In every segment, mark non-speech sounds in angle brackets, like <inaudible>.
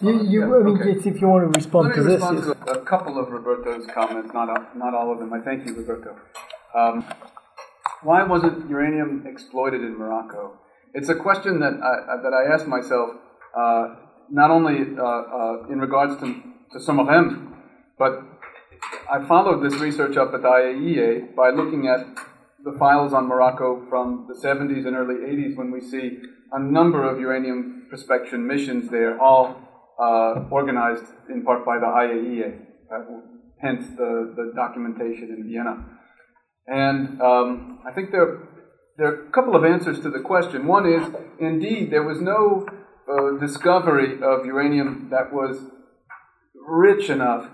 You, you, I mean, Okay. if you want to respond Let to this. respond to a, couple of Roberto's comments, not not all of them. I thank you, Roberto. Um, why wasn't uranium exploited in Morocco? It's a question that I, that I ask myself, uh, not only uh, uh, in regards to, to Somerem, but I followed this research up at the IAEA by looking at the files on Morocco from the 70s and early 80s when we see a number of uranium prospection missions there, all uh, organized in part by the IAEA, uh, hence the, the documentation in Vienna. And um, I think there, there are a couple of answers to the question. One is, indeed, there was no uh, discovery of uranium that was rich enough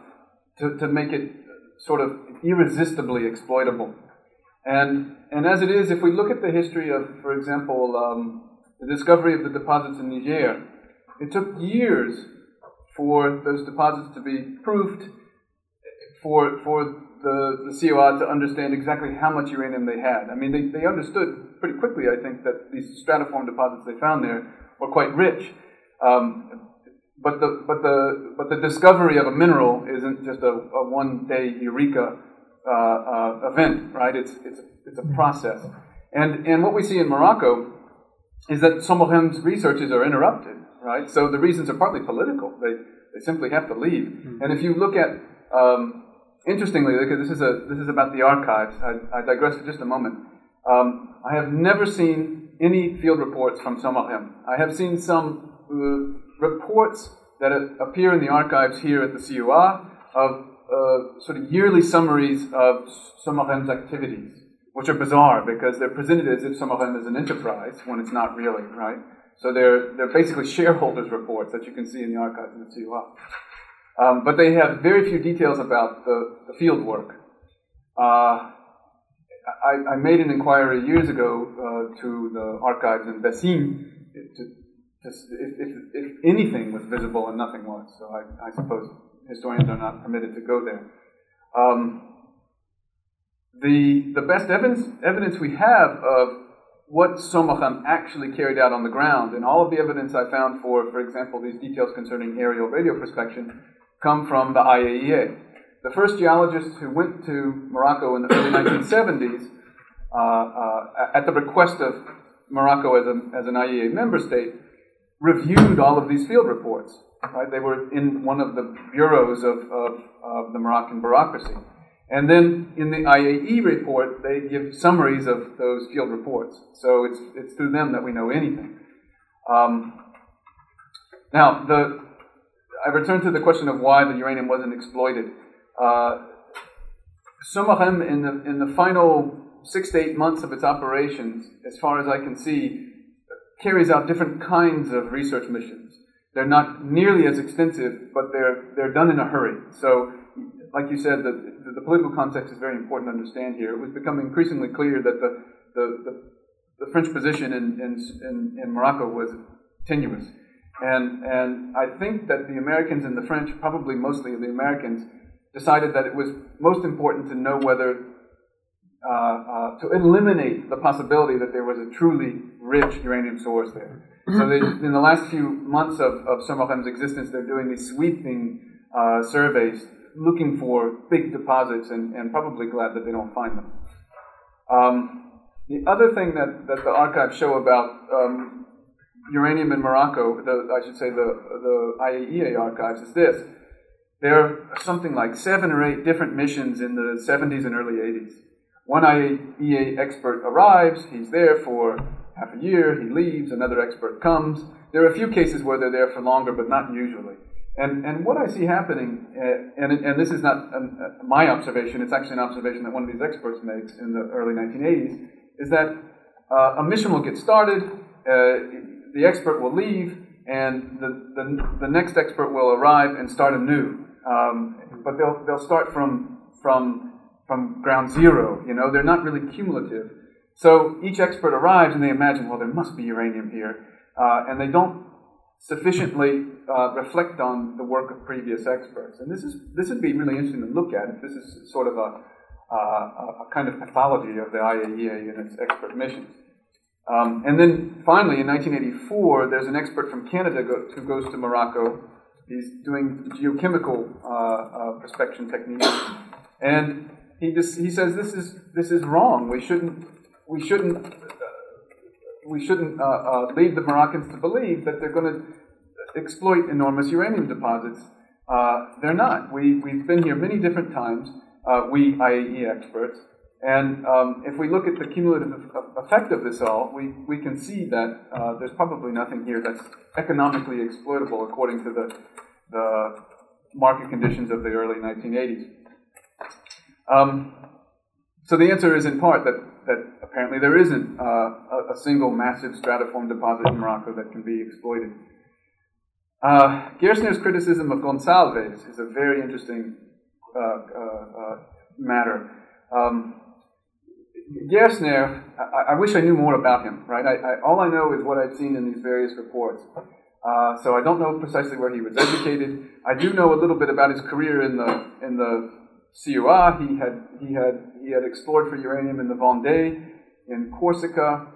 to, to make it sort of irresistibly exploitable. And, and as it is, if we look at the history of, for example, um, the discovery of the deposits in Niger, it took years for those deposits to be proofed, for, for the, the CEA to understand exactly how much uranium they had. I mean, they, they understood pretty quickly, I think, that these stratiform deposits they found there were quite rich. Um, but the but the but the discovery of a mineral isn't just a, a one day eureka uh, uh, event, right? It's it's it's a process, and and what we see in Morocco is that Somerhem's researches are interrupted, right? So the reasons are partly political. They they simply have to leave. And if you look at um, interestingly, look at this is a this is about the archives. I, I digress for just a moment. Um, I have never seen any field reports from Somerhem. I have seen some uh, reports that appear in the archives here at the CEA of uh, sort of yearly summaries of Somerhem's activities, which are bizarre because they're presented as if some of them is an enterprise when it's not really, right? So they're, they're basically shareholders' reports that you can see in the archives in the CEA. Um, but they have very few details about the, the field work. Uh, I, I, made an inquiry years ago uh, to the archives in Bessines to, to, if, if, if, anything was visible and nothing was. So I, I, suppose historians are not permitted to go there. Um, the, the best evidence, evidence we have of what Somachan actually carried out on the ground, and all of the evidence I found for, for example, these details concerning aerial radio prospection, come from the IAEA. The first geologists who went to Morocco in the early <coughs> 1970s, uh, uh, at the request of Morocco as, a, as an IAEA member state, reviewed all of these field reports. Right? They were in one of the bureaus of, of, of the Moroccan bureaucracy. And then in the IAE report, they give summaries of those field reports. So it's, it's through them that we know anything. Um, now, the, I return to the question of why the uranium wasn't exploited. Uh, Somerhem, in the, in the final six to eight months of its operations, as far as I can see, carries out different kinds of research missions. They're not nearly as extensive, but they're, they're done in a hurry. So, like you said, the, the, political context is very important to understand here. It was becoming increasingly clear that the, the, the, the French position in, in, in, Morocco was tenuous. And, and I think that the Americans and the French, probably mostly the Americans, decided that it was most important to know whether uh, uh, to eliminate the possibility that there was a truly rich uranium source there. So they, in the last few months of, of existence, they're doing these sweeping uh, surveys looking for big deposits and, and, probably glad that they don't find them. Um, the other thing that, that the archives show about um, uranium in Morocco, the, I should say the, the IAEA archives, is this. There are something like seven or eight different missions in the 70s and early 80s. One IAEA expert arrives, he's there for half a year, he leaves, another expert comes. There are a few cases where they're there for longer, but not usually. And, and what I see happening, uh, and, and this is not uh, my observation, it's actually an observation that one of these experts makes in the early 1980s, is that uh, a mission will get started, uh, the expert will leave, and the, the, the, next expert will arrive and start anew. Um, but they'll, they'll start from, from, from ground zero, you know, they're not really cumulative. So each expert arrives and they imagine, well, there must be uranium here. And they don't sufficiently uh, reflect on the work of previous experts. And this is this would be really interesting to look at. if This is sort of a, uh, a kind of pathology of the IAEA and its expert missions. Um, and then finally, in 1984, there's an expert from Canada go, who goes to Morocco. He's doing geochemical uh, uh, prospection techniques, and he just, he says this is this is wrong. We shouldn't we shouldn't we shouldn't uh, uh, lead the Moroccans to believe that they're going to exploit enormous uranium deposits. Uh, they're not. We we've been here many different times. we IAEA experts, and um, if we look at the cumulative effect of this all, we, we can see that uh, there's probably nothing here that's economically exploitable according to the, the market conditions of the early 1980s. Um, so the answer is in part that, that apparently there isn't uh, a, single massive stratiform deposit in Morocco that can be exploited. Uh, criticism of Gonsalves is a very interesting uh, uh, uh matter. Um, I, I, wish I knew more about him, right? I, I, all I know is what I've seen in these various reports. Uh, so I don't know precisely where he was educated. I do know a little bit about his career in the in the CEA. He had he had he had explored for uranium in the Vendée, in Corsica,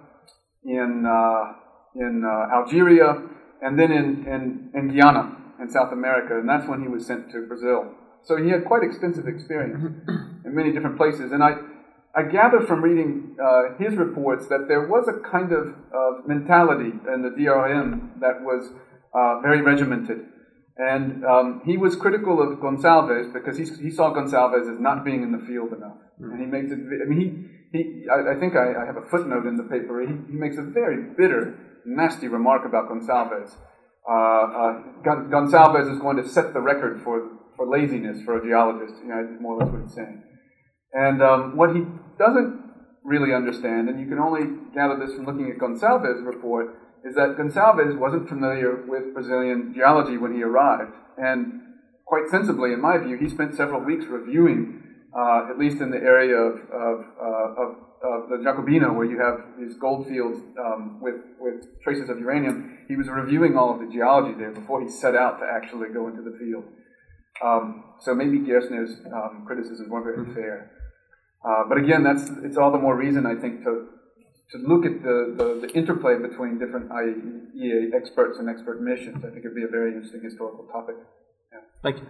in uh, in uh, Algeria, and then in, in in Guyana in South America, and that's when he was sent to Brazil. So he had quite extensive experience in many different places, and I. I gather from reading uh, his reports that there was a kind of uh, mentality in the DRM that was uh, very regimented. And um, he was critical of Gonsalves because he, he saw Gonsalves as not being in the field enough. Mm. And he makes it, I mean, he, he I, I think I, I, have a footnote in the paper. He, he, makes a very bitter, nasty remark about Gonsalves. Uh, uh, Gonsalves is going to set the record for, for laziness for a geologist, you know, more or less what he's saying. And um, what he doesn't really understand, and you can only gather this from looking at Gonsalves' report, is that Gonsalves wasn't familiar with Brazilian geology when he arrived. And quite sensibly, in my view, he spent several weeks reviewing, uh, at least in the area of, of, uh, of, of, the Jacobina, where you have these gold fields um, with, with traces of uranium. He was reviewing all of the geology there before he set out to actually go into the field. Um, so maybe Gerstner's um, criticisms weren't very fair. Uh, but again, that's it's all the more reason I think to to look at the, the, the, interplay between different IAEA experts and expert missions. I think it'd be a very interesting historical topic. Yeah. Thank you.